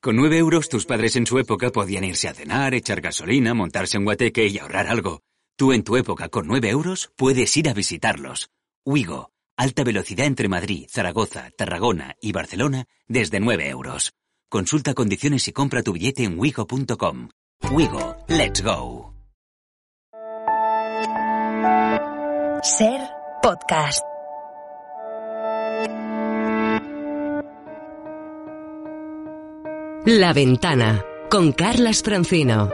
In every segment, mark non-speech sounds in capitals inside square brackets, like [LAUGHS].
con 9 euros tus padres en su época podían irse a cenar, echar gasolina, montarse en guateque y ahorrar algo. Tú en tu época con 9 euros puedes ir a visitarlos. Wigo, alta velocidad entre Madrid, Zaragoza, Tarragona y Barcelona desde 9 euros. Consulta condiciones y compra tu billete en wigo.com. Wigo, let's go. Ser podcast. La Ventana con Carlas Francino.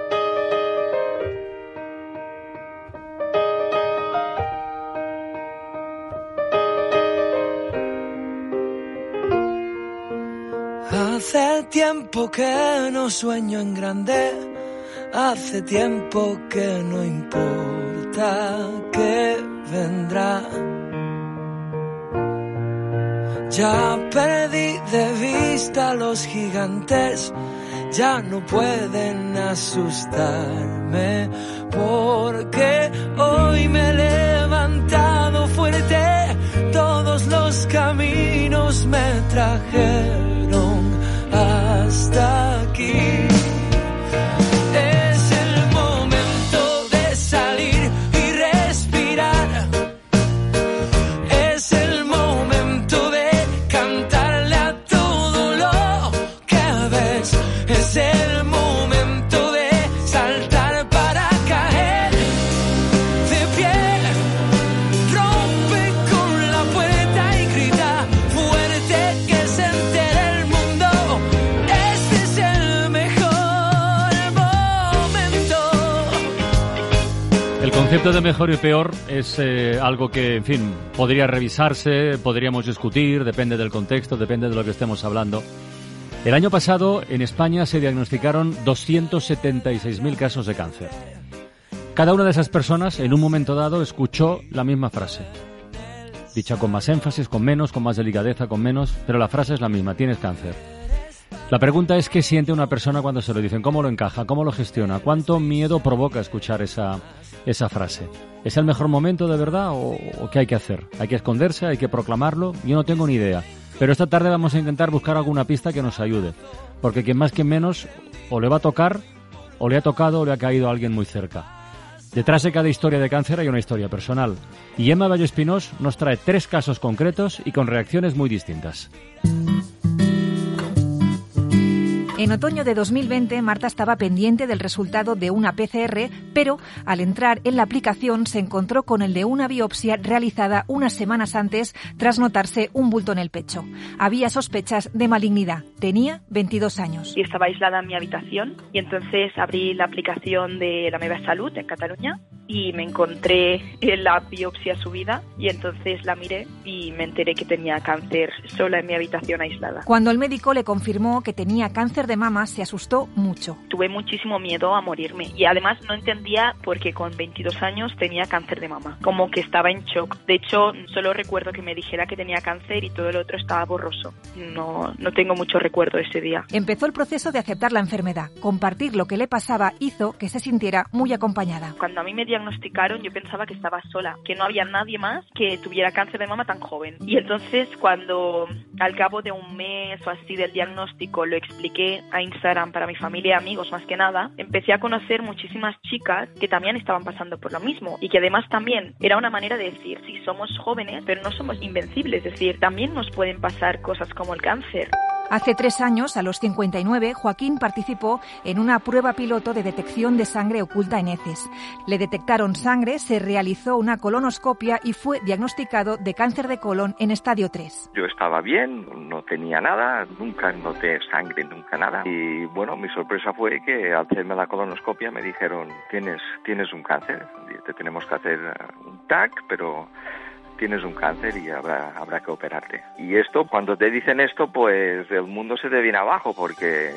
Hace tiempo que no sueño en grande, hace tiempo que no importa que vendrá. Ya perdí de vista los gigantes, ya no pueden asustarme, porque hoy me he levantado fuerte, todos los caminos me trajeron hasta concepto de mejor y peor es eh, algo que, en fin, podría revisarse, podríamos discutir, depende del contexto, depende de lo que estemos hablando. El año pasado en España se diagnosticaron 276.000 casos de cáncer. Cada una de esas personas en un momento dado escuchó la misma frase. Dicha con más énfasis, con menos, con más delicadeza, con menos, pero la frase es la misma, tienes cáncer. La pregunta es qué siente una persona cuando se lo dicen, cómo lo encaja, cómo lo gestiona, cuánto miedo provoca escuchar esa, esa frase. ¿Es el mejor momento de verdad o, qué hay que hacer? ¿Hay que esconderse? ¿Hay que proclamarlo? Yo no tengo ni idea. Pero esta tarde vamos a intentar buscar alguna pista que nos ayude. Porque quien más que menos o le va a tocar, o le ha tocado, o le ha caído a alguien muy cerca. Detrás de cada historia de cáncer hay una historia personal. Y Emma Valle Espinós nos trae tres casos concretos y con reacciones muy distintas. En otoño de 2020, Marta estaba pendiente del resultado de una PCR, pero al entrar en la aplicación se encontró con el de una biopsia realizada unas semanas antes tras notarse un bulto en el pecho. Había sospechas de malignidad. Tenía 22 años. Y estaba aislada en mi habitación y entonces abrí la aplicación de la Meva Salud en Cataluña y me encontré en la biopsia subida y entonces la miré y me enteré que tenía cáncer sola en mi habitación aislada. Cuando el médico le confirmó que tenía cáncer de mama se asustó mucho. Tuve muchísimo miedo a morirme y además no entendía por qué con 22 años tenía cáncer de mama. Como que estaba en shock. De hecho, solo recuerdo que me dijera que tenía cáncer y todo el otro estaba borroso. No, no tengo mucho recuerdo de ese día. Empezó el proceso de aceptar la enfermedad. Compartir lo que le pasaba hizo que se sintiera muy acompañada. Cuando a mí me diagnosticaron yo pensaba que estaba sola, que no había nadie más que tuviera cáncer de mama tan joven. Y entonces cuando al cabo de un mes o así del diagnóstico lo expliqué a Instagram para mi familia y amigos más que nada, empecé a conocer muchísimas chicas que también estaban pasando por lo mismo y que además también era una manera de decir, sí, somos jóvenes, pero no somos invencibles, es decir, también nos pueden pasar cosas como el cáncer. Hace tres años, a los 59, Joaquín participó en una prueba piloto de detección de sangre oculta en heces. Le detectaron sangre, se realizó una colonoscopia y fue diagnosticado de cáncer de colon en estadio 3. Yo estaba bien, no tenía nada, nunca noté sangre, nunca nada. Y bueno, mi sorpresa fue que al hacerme la colonoscopia me dijeron, tienes, tienes un cáncer, te tenemos que hacer un TAC, pero tienes un cáncer y habrá, habrá que operarte. Y esto, cuando te dicen esto, pues el mundo se te viene abajo porque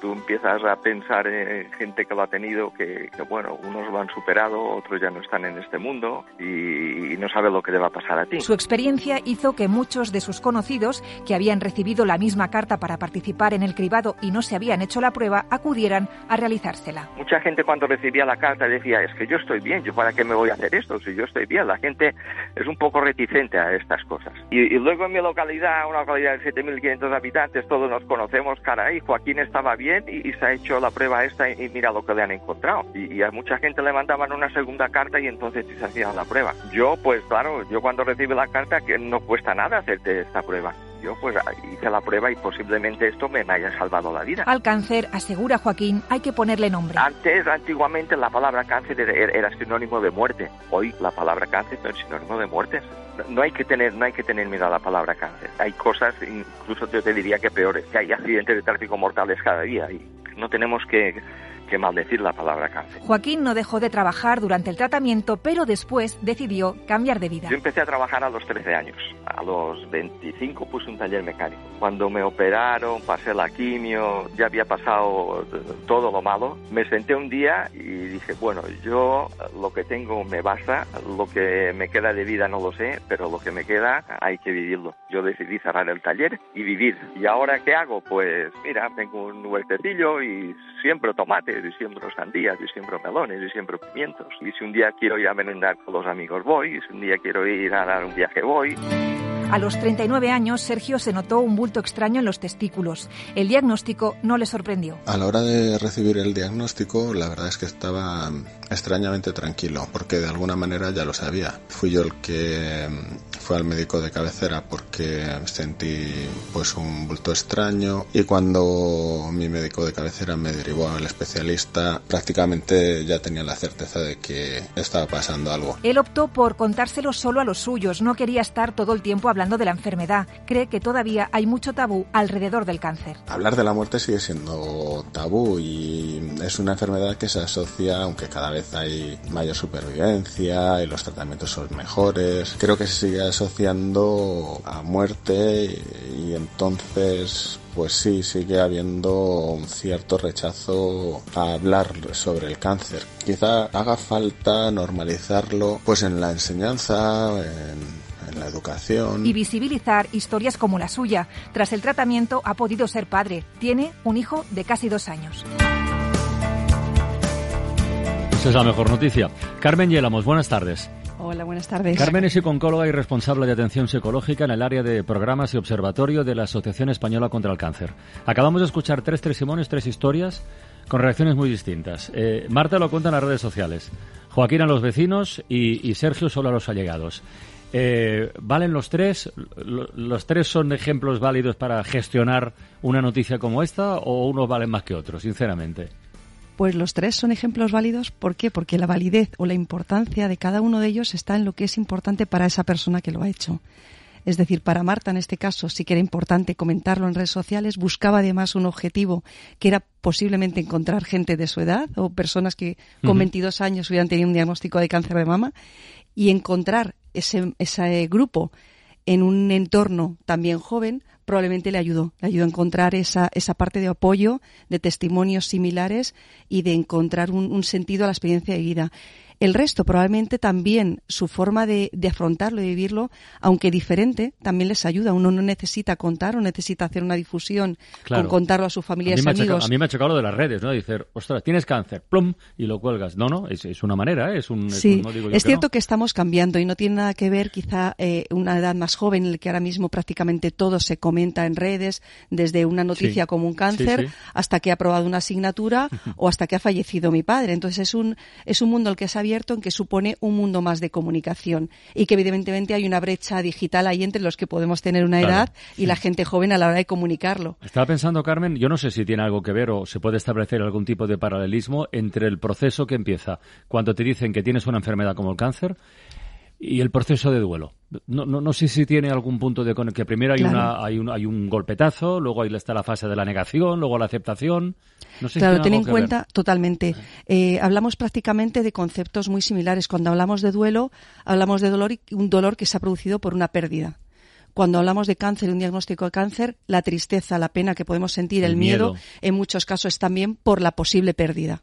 tú, empiezas a pensar en gente que lo ha tenido, que, bueno, unos lo han superado, otros ya no están en este mundo y, no sabe lo que le va a pasar a ti. Su experiencia hizo que muchos de sus conocidos, que habían recibido la misma carta para participar en el cribado y no se habían hecho la prueba, acudieran a realizársela. Mucha gente cuando recibía la carta decía, es que yo estoy bien, ¿yo para qué me voy a hacer esto? Si yo estoy bien, la gente es un poco reticente a estas cosas. Y, luego en mi localidad, una localidad de 7.500 habitantes, todos nos conocemos, caray, Joaquín estaba bien y, se ha hecho la prueba esta y, mira lo que le han encontrado. Y, a mucha gente le mandaban una segunda carta y entonces se hacía la prueba. Yo, pues claro, yo cuando recibo la carta, que no cuesta nada hacerte esta prueba yo pues hice la prueba y posiblemente esto me haya salvado la vida. Al cáncer, asegura Joaquín, hay que ponerle nombre. Antes, antiguamente, la palabra cáncer era sinónimo de muerte. Hoy la palabra cáncer no es sinónimo de muerte. No hay que tener, no hay que tener miedo a la palabra cáncer. Hay cosas, incluso yo te diría que peores, que hay accidentes de tráfico mortales cada día y no tenemos que que maldecir la palabra cáncer. Joaquín no dejó de trabajar durante el tratamiento, pero después decidió cambiar de vida. Yo empecé a trabajar a los 13 años. A los 25 puse un taller mecánico. Cuando me operaron, pasé la quimio, ya había pasado todo lo malo, me senté un día y dije, bueno, yo lo que tengo me basta, lo que me queda de vida no lo sé, pero lo que me queda hay que vivirlo. Yo decidí cerrar el taller y vivir. ¿Y ahora qué hago? Pues mira, tengo un huertecillo y siembro tomates, y siembro sandías, y siembro melones, y siembro pimientos. Y si un día quiero ir a merendar con los amigos, voy. Y si un día quiero ir a dar un viaje, voy. A los 39 años, Sergio se notó un bulto extraño en los testículos. El diagnóstico no le sorprendió. A la hora de recibir el diagnóstico, la verdad es que estaba extrañamente tranquilo, porque de alguna manera ya lo sabía. Fui yo el que mm, fue al médico de cabecera porque sentí pues un bulto extraño y cuando mi médico de cabecera me derivó al especialista, prácticamente ya tenía la certeza de que estaba pasando algo. Él optó por contárselo solo a los suyos, no quería estar todo el tiempo hablando de la enfermedad. Cree que todavía hay mucho tabú alrededor del cáncer. Hablar de la muerte sigue siendo tabú y es una enfermedad que se asocia, aunque cada vez hay mayor supervivencia y los tratamientos son mejores. Creo que se sigue asociando a muerte y, entonces pues sí, sigue habiendo un cierto rechazo a hablar sobre el cáncer. Quizá haga falta normalizarlo pues en la enseñanza, en en la educación. Y visibilizar historias como la suya. Tras el tratamiento ha podido ser padre. Tiene un hijo de casi dos años. Esa es la mejor noticia. Carmen Yelamos, buenas tardes. Hola, buenas tardes. Carmen es psicóloga y responsable de atención psicológica en el área de programas y observatorio de la Asociación Española contra el Cáncer. Acabamos de escuchar tres testimonios, tres historias con reacciones muy distintas. Eh, Marta lo cuenta en las redes sociales, Joaquín a los vecinos y, Sergio solo a los allegados. Eh, ¿Valen los tres? ¿Los tres son ejemplos válidos para gestionar una noticia como esta o unos valen más que otros, sinceramente? Pues los tres son ejemplos válidos. ¿Por qué? Porque la validez o la importancia de cada uno de ellos está en lo que es importante para esa persona que lo ha hecho. Es decir, para Marta en este caso sí que era importante comentarlo en redes sociales, buscaba además un objetivo que era posiblemente encontrar gente de su edad o personas que con 22 años hubieran tenido un diagnóstico de cáncer de mama y encontrar ese, ese grupo en un entorno también joven probablemente le ayudó, le ayudó a encontrar esa, esa parte de apoyo, de testimonios similares y de encontrar un, un sentido a la experiencia de vida. El resto, probablemente también su forma de, afrontarlo y vivirlo, aunque diferente, también les ayuda. Uno no necesita contar o necesita hacer una difusión con contarlo a su familia y amigos. a mí me ha chocado lo de las redes, ¿no? Decir, ostras, tienes cáncer, plum, y lo cuelgas. No, no, es, una manera, ¿eh? es un... Sí, es, cierto que, estamos cambiando y no tiene nada que ver quizá eh, una edad más joven en la que ahora mismo prácticamente todo se comenta en redes, desde una noticia como un cáncer hasta que ha aprobado una asignatura [LAUGHS] o hasta que ha fallecido mi padre. Entonces es un, es un mundo al que se ha abierto en que supone un mundo más de comunicación y que evidentemente hay una brecha digital ahí entre los que podemos tener una edad y la gente joven a la hora de comunicarlo. Estaba pensando, Carmen, yo no sé si tiene algo que ver o se puede establecer algún tipo de paralelismo entre el proceso que empieza cuando te dicen que tienes una enfermedad como el cáncer y el proceso de duelo. No, no, no sé si tiene algún punto de con que primero hay una hay un, hay un golpetazo, luego ahí está la fase de la negación, luego la aceptación. No sé claro, si ten en cuenta ver. totalmente. Eh, hablamos prácticamente de conceptos muy similares. Cuando hablamos de duelo, hablamos de dolor y un dolor que se ha producido por una pérdida. Cuando hablamos de cáncer, un diagnóstico de cáncer, la tristeza, la pena que podemos sentir, el, El miedo, miedo. en muchos casos es también por la posible pérdida.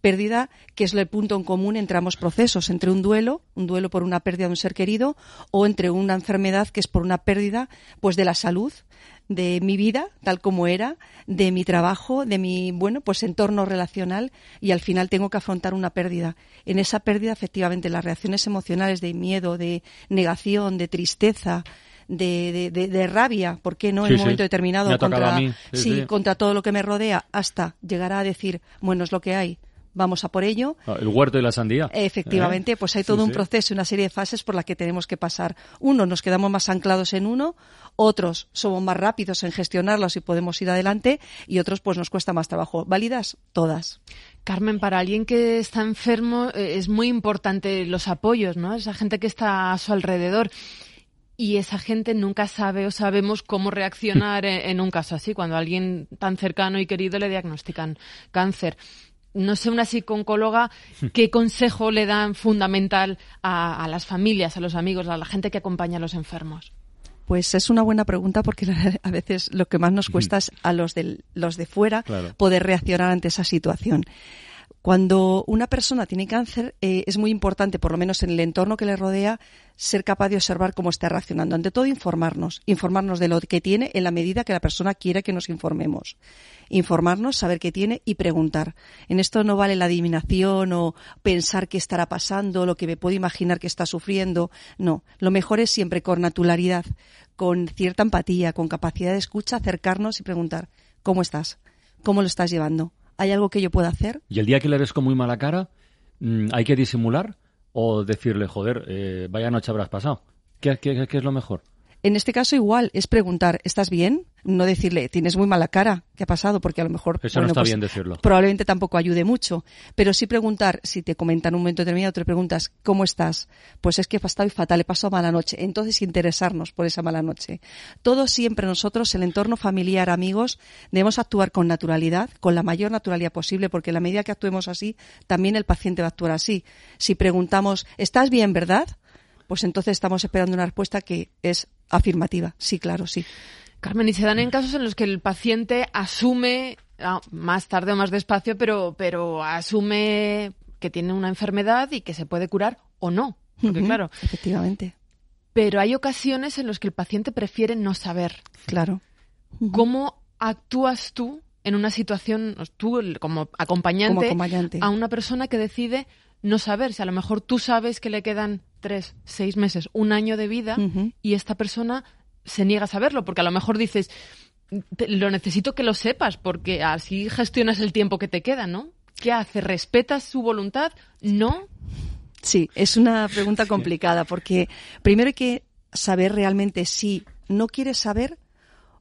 Pérdida que es el punto en común entre ambos procesos, entre un duelo, un duelo por una pérdida de un ser querido, o entre una enfermedad que es por una pérdida, pues de la salud, de mi vida tal como era, de mi trabajo, de mi bueno, pues entorno relacional y al final tengo que afrontar una pérdida. En esa pérdida efectivamente las reacciones emocionales de miedo, de negación, de tristeza, de, de, rabia, ¿por qué no? Sí, en un sí. momento determinado contra, sí. contra todo lo que me rodea, hasta llegar a decir, bueno, es lo que hay, vamos a por ello. Ah, El huerto y la sandía. Efectivamente, ¿Eh? pues hay Sí, todo un sí. proceso, una serie de fases por las que tenemos que pasar. Uno, nos quedamos más anclados en uno, otros somos más rápidos en gestionarlos y podemos ir adelante, y otros pues nos cuesta más trabajo. ¿Válidas? Todas. Carmen, para alguien que está enfermo eh, es muy importante los apoyos, ¿no? Esa gente que está a su alrededor. Y esa gente nunca sabe o sabemos cómo reaccionar [LAUGHS] en, en un caso así, cuando a alguien tan cercano y querido le diagnostican cáncer. No sé, una psicooncóloga, ¿qué consejo le dan fundamental a, a las familias, a los amigos, a la gente que acompaña a los enfermos? Pues es una buena pregunta porque a veces lo que más nos cuesta es a los, del- los de fuera Claro. poder reaccionar ante esa situación. Cuando una persona tiene cáncer, eh, es muy importante, por lo menos en el entorno que le rodea, ser capaz de observar cómo está reaccionando. Ante todo, informarnos. Informarnos de lo que tiene en la medida que la persona quiere que nos informemos. Informarnos, saber qué tiene y preguntar. En esto no vale la adivinación o pensar qué estará pasando, lo que me puedo imaginar que está sufriendo. No. Lo mejor es siempre con naturalidad, con cierta empatía, con capacidad de escucha, acercarnos y preguntar, ¿cómo estás? ¿Cómo lo estás llevando? ¿Hay algo que yo pueda hacer? Y el día que le ves con muy mala cara, mm, ¿hay que disimular o decirle, joder, eh, vaya noche habrás pasado? ¿Qué, es lo mejor? En este caso igual es preguntar, ¿estás bien? No decirle, tienes muy mala cara, ¿qué ha pasado? Porque a lo mejor Eso no está pues, bien decirlo. Probablemente tampoco ayude mucho, pero sí preguntar, si te comentan un momento determinado, te preguntas, ¿cómo estás? Pues es que he estado fatal, he pasado mala noche. Entonces interesarnos por esa mala noche. Todos siempre nosotros, el entorno familiar, amigos, debemos actuar con naturalidad, con la mayor naturalidad posible, porque en la medida que actuemos así, también el paciente va a actuar así. Si preguntamos, ¿estás bien, verdad? Pues entonces estamos esperando una respuesta que es afirmativa. Sí, claro, sí. Carmen, y se dan en casos en los que el paciente asume, ah, más tarde o más despacio, pero, pero asume que tiene una enfermedad y que se puede curar o no. Porque claro, Efectivamente, pero hay ocasiones en las que el paciente prefiere no saber. claro. ¿Cómo actúas tú en una situación, tú el- como acompañante, Como acompañante. a una persona que decide no saber? Si a lo mejor tú sabes que le quedan tres, seis meses, un año de vida y esta persona se niega a saberlo, porque a lo mejor dices, "Te- lo necesito que lo sepas, porque así gestionas el tiempo que te queda, ¿no? ¿Qué hace? ¿Respetas su voluntad? ¿No? Sí, es una pregunta complicada porque primero hay que saber realmente si no quieres saber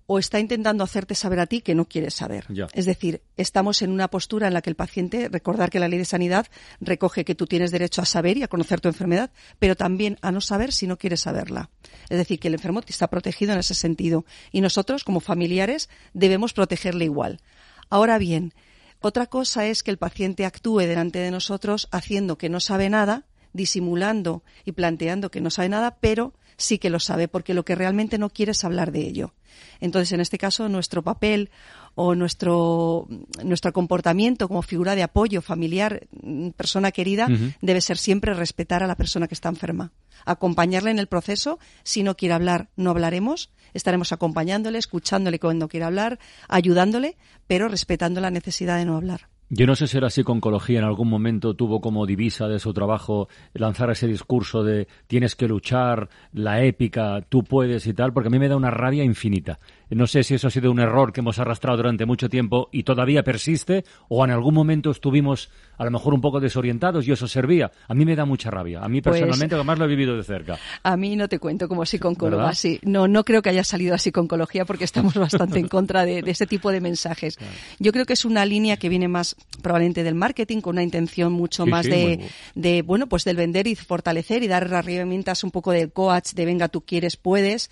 o está intentando hacerte saber a ti que no quieres saber. Ya. Es decir, estamos en una postura en la que el paciente, recordar que la ley de sanidad recoge que tú tienes derecho a saber y a conocer tu enfermedad, pero también a no saber si no quieres saberla. Es decir, que el enfermo está protegido en ese sentido y nosotros, como familiares, debemos protegerle igual. Ahora bien, otra cosa es que el paciente actúe delante de nosotros haciendo que no sabe nada, disimulando y planteando que no sabe nada, pero sí que lo sabe, porque lo que realmente no quiere es hablar de ello. Entonces, en este caso, nuestro papel o nuestro, nuestro comportamiento como figura de apoyo familiar, mm, persona querida, debe ser siempre respetar a la persona que está enferma. Acompañarle en el proceso. Si no quiere hablar, no hablaremos. Estaremos acompañándole, escuchándole cuando quiera hablar, ayudándole, pero respetando la necesidad de no hablar. Yo no sé si era así. En algún momento tuvo como divisa de su trabajo lanzar ese discurso de tienes que luchar, la épica, tú puedes y tal, porque a mí me da una rabia infinita. No sé si eso ha sido un error que hemos arrastrado durante mucho tiempo y todavía persiste, o en algún momento estuvimos a lo mejor un poco desorientados y eso servía. A mí me da mucha rabia. A mí Pues- personalmente, además lo he vivido de cerca. A mí no te cuento como psicóloga, ¿Verdad? sí. No, no creo que haya salido así con oncología porque estamos bastante en contra de, de ese tipo de mensajes. Yo creo que es una línea que viene más probablemente del marketing con una intención mucho Sí, más sí, de, muy- de, bueno, pues del vender y fortalecer y dar herramientas un poco del coach de venga, tú quieres, puedes.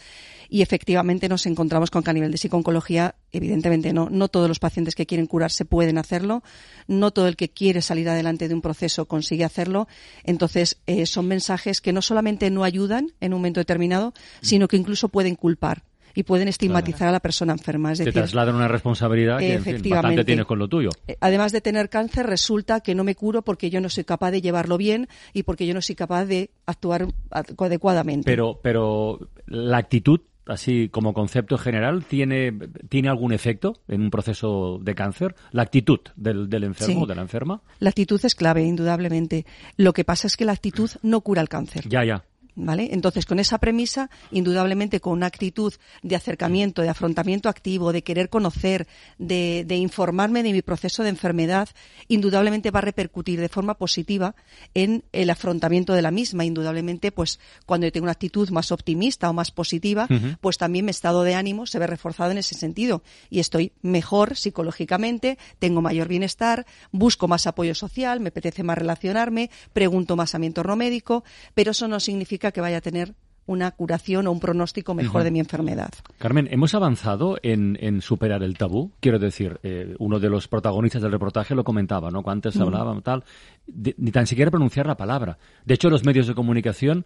Y efectivamente nos encontramos con que a nivel de psiconcología, evidentemente no, no todos los pacientes que quieren curarse pueden hacerlo, no todo el que quiere salir adelante de un proceso consigue hacerlo. Entonces, eh, son mensajes que no solamente no ayudan en un momento determinado, sino que incluso pueden culpar y pueden estigmatizar a la persona enferma. Es Te decir, trasladan una responsabilidad que, en fin, bastante Efectivamente. tienes con lo tuyo. eh, además de tener cáncer, resulta que no me curo porque yo no soy capaz de llevarlo bien y porque yo no soy capaz de actuar ad- adecuadamente. Pero, pero la actitud, así como concepto general, ¿tiene, ¿tiene algún efecto en un proceso de cáncer? La actitud del, del enfermo Sí. o de la enferma. La actitud es clave, indudablemente. Lo que pasa es que la actitud no cura el cáncer. Ya, ya. ¿Vale? Entonces, con esa premisa, indudablemente con una actitud de acercamiento, de afrontamiento activo, de querer conocer, de, de informarme de mi proceso de enfermedad, indudablemente va a repercutir de forma positiva en el afrontamiento de la misma. Indudablemente, pues cuando yo tengo una actitud más optimista o más positiva, pues también mi estado de ánimo se ve reforzado en ese sentido. Y estoy mejor psicológicamente, tengo mayor bienestar, busco más apoyo social, me apetece más relacionarme, pregunto más a mi entorno médico, pero eso no significa que vaya a tener una curación o un pronóstico mejor de mi enfermedad. Carmen, ¿hemos avanzado en, en superar el tabú? Quiero decir, eh, uno de los protagonistas del reportaje lo comentaba, ¿no? Cuando antes hablaban tal, de- ni tan siquiera pronunciar la palabra. De hecho, los medios de comunicación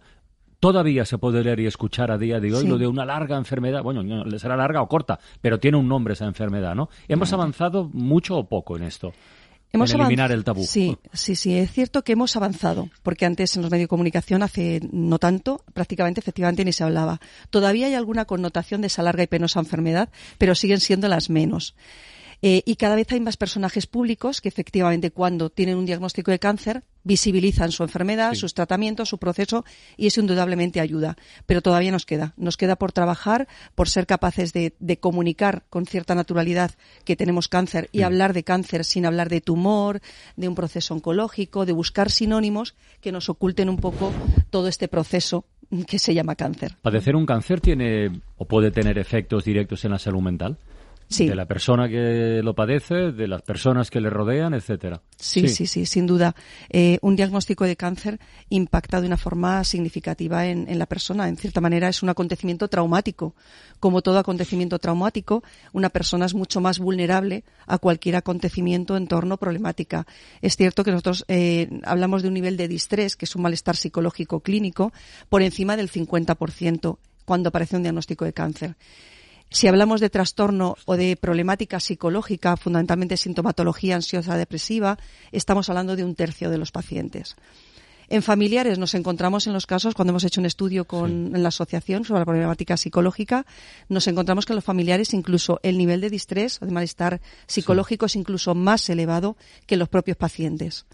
todavía se puede leer y escuchar a día de hoy Sí. lo de una larga enfermedad. Bueno, no, será larga o corta, pero tiene un nombre esa enfermedad, ¿no? ¿Hemos avanzado mucho o poco en esto? Hemos en eliminar el tabú. Sí, sí, sí, es cierto que hemos avanzado, porque antes en los medios de comunicación, hace no tanto, prácticamente efectivamente ni se hablaba. Todavía hay alguna connotación de esa larga y penosa enfermedad, pero siguen siendo las menos. Eh, y cada vez hay más personajes públicos que efectivamente cuando tienen un diagnóstico de cáncer visibilizan su enfermedad, sus tratamientos, su proceso y eso indudablemente ayuda. Pero todavía nos queda. Nos queda por trabajar, por ser capaces de, de comunicar con cierta naturalidad que tenemos cáncer y Mm. hablar de cáncer sin hablar de tumor, de un proceso oncológico, de buscar sinónimos que nos oculten un poco todo este proceso que se llama cáncer. ¿Padecer un cáncer tiene o puede tener efectos directos en la salud mental? Sí. De la persona que lo padece, de las personas que le rodean, etcétera. Sí, sí, sí, sin duda. Eh, un diagnóstico de cáncer impacta de una forma significativa en, en la persona. En cierta manera es un acontecimiento traumático. Como todo acontecimiento traumático, una persona es mucho más vulnerable a cualquier acontecimiento en torno a problemática. Es cierto que nosotros eh, hablamos de un nivel de distrés, que es un malestar psicológico clínico, por encima del 50% cuando aparece un diagnóstico de cáncer. Si hablamos de trastorno o de problemática psicológica, fundamentalmente sintomatología ansiosa depresiva, estamos hablando de un tercio de los pacientes. En familiares nos encontramos en los casos, cuando hemos hecho un estudio con en la asociación sobre la problemática psicológica, nos encontramos que en los familiares incluso el nivel de distrés o de malestar psicológico es incluso más elevado que en los propios pacientes.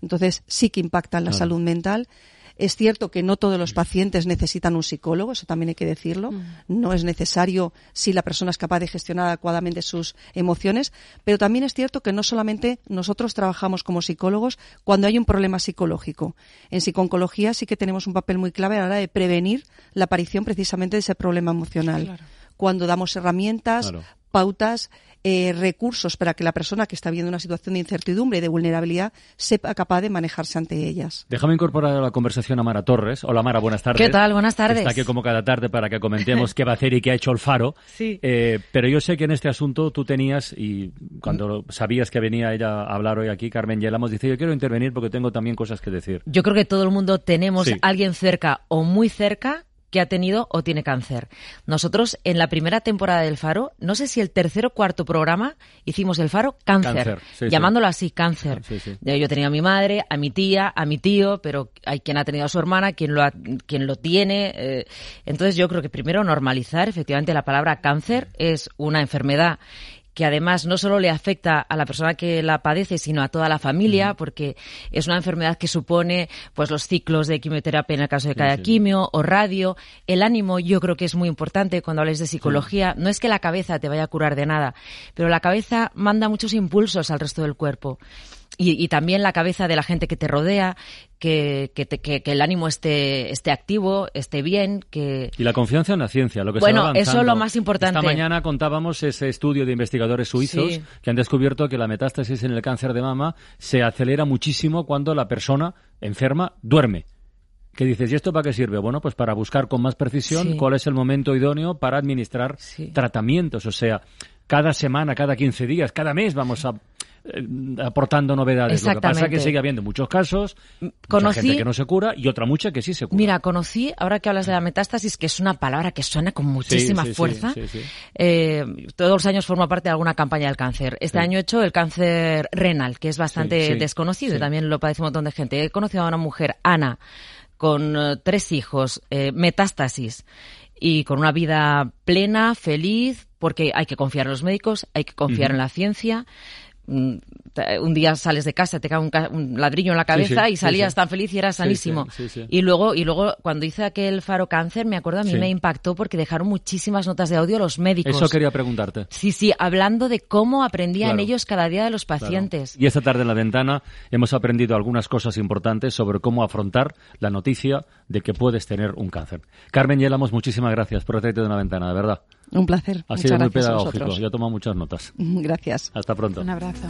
Entonces sí que impacta en la Claro. salud mental. Es cierto que no todos los pacientes necesitan un psicólogo, eso también hay que decirlo. No es necesario si la persona es capaz de gestionar adecuadamente sus emociones, pero también es cierto que no solamente nosotros trabajamos como psicólogos cuando hay un problema psicológico. En psiconcología sí que tenemos un papel muy clave a la hora de prevenir la aparición precisamente de ese problema emocional. Cuando damos herramientas, Claro. Pautas, eh, recursos para que la persona que está viendo una situación de incertidumbre y de vulnerabilidad sepa capaz de manejarse ante ellas. Déjame incorporar a la conversación a Mara Torres. Hola Mara, buenas tardes. ¿Qué tal? Buenas tardes. Está aquí como cada tarde para que comentemos [LAUGHS] qué va a hacer y qué ha hecho el Faro. Sí. Eh, pero yo sé que en este asunto tú tenías, y cuando sabías que venía ella a hablar hoy aquí, Carmen Yelamos, dice, yo quiero intervenir porque tengo también cosas que decir. Yo creo que todo el mundo tenemos Sí. alguien cerca o muy cerca que ha tenido o tiene cáncer. Nosotros en la primera temporada del Faro, no sé si el tercer o cuarto programa, hicimos el Faro cáncer, Cáncer, sí, sí. llamándolo así, cáncer. Sí, Yo tenía a mi madre, a mi tía, a mi tío, pero hay quien ha tenido a su hermana, quien lo, ha- quien lo tiene. eh, entonces yo creo que primero normalizar, efectivamente la palabra cáncer es una enfermedad que además no solo le afecta a la persona que la padece, sino a toda la familia, porque es una enfermedad que supone pues los ciclos de quimioterapia en el caso de cada quimio o radio. El ánimo yo creo que es muy importante cuando hables de psicología. No es que la cabeza te vaya a curar de nada, pero la cabeza manda muchos impulsos al resto del cuerpo. Y, también la cabeza de la gente que te rodea, que, que, el ánimo esté, esté activo, esté bien. que Y la confianza en la ciencia, lo que Bueno, eso es lo más importante. Esta mañana contábamos ese estudio de investigadores suizos que han descubierto que la metástasis en el cáncer de mama se acelera muchísimo cuando la persona enferma duerme. ¿Qué dices? ¿Y esto para qué sirve? Bueno, pues para buscar con más precisión cuál es el momento idóneo para administrar tratamientos. O sea, cada semana, cada 15 días, cada mes vamos a eh, aportando novedades. Lo que pasa es que sigue habiendo muchos casos, mucha gente que no se cura y otra mucha que sí se cura. Mira, conocí, ahora que hablas de la metástasis, que es una palabra que suena con muchísima fuerza, eh, todos los años forma parte de alguna campaña del cáncer. Este año he hecho el cáncer renal, que es bastante desconocido y también lo padece un montón de gente. He conocido a una mujer, Ana, con eh, tres hijos, metástasis y con una vida plena, feliz, porque hay que confiar en los médicos, hay que confiar en la ciencia. Mm, un día sales de casa, te cae un, ladrillo en la cabeza y salías tan feliz y eras sanísimo. Y luego, y luego cuando hice aquel faro cáncer, me acuerdo, a mí me impactó porque dejaron muchísimas notas de audio los médicos. Eso quería preguntarte. Sí, sí, hablando de cómo aprendían ellos cada día de los pacientes. Y esta tarde en la ventana hemos aprendido algunas cosas importantes sobre cómo afrontar la noticia de que puedes tener un cáncer. Carmen Yelamos, muchísimas gracias por traerte de una ventana, de verdad. Un placer. Ha sido muy pedagógico. Ya he tomado muchas notas. [LAUGHS] Gracias. Hasta pronto. Un abrazo.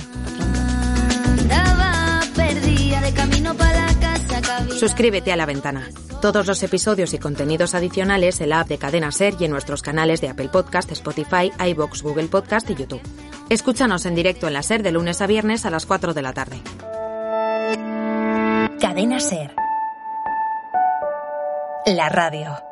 Suscríbete a La Ventana. Todos los episodios y contenidos adicionales en la app de Cadena Ser y en nuestros canales de Apple Podcast, Spotify, iBox, Google Podcast y YouTube. Escúchanos en directo en la Ser de lunes a viernes a las 4 de la tarde. Cadena Ser. La radio.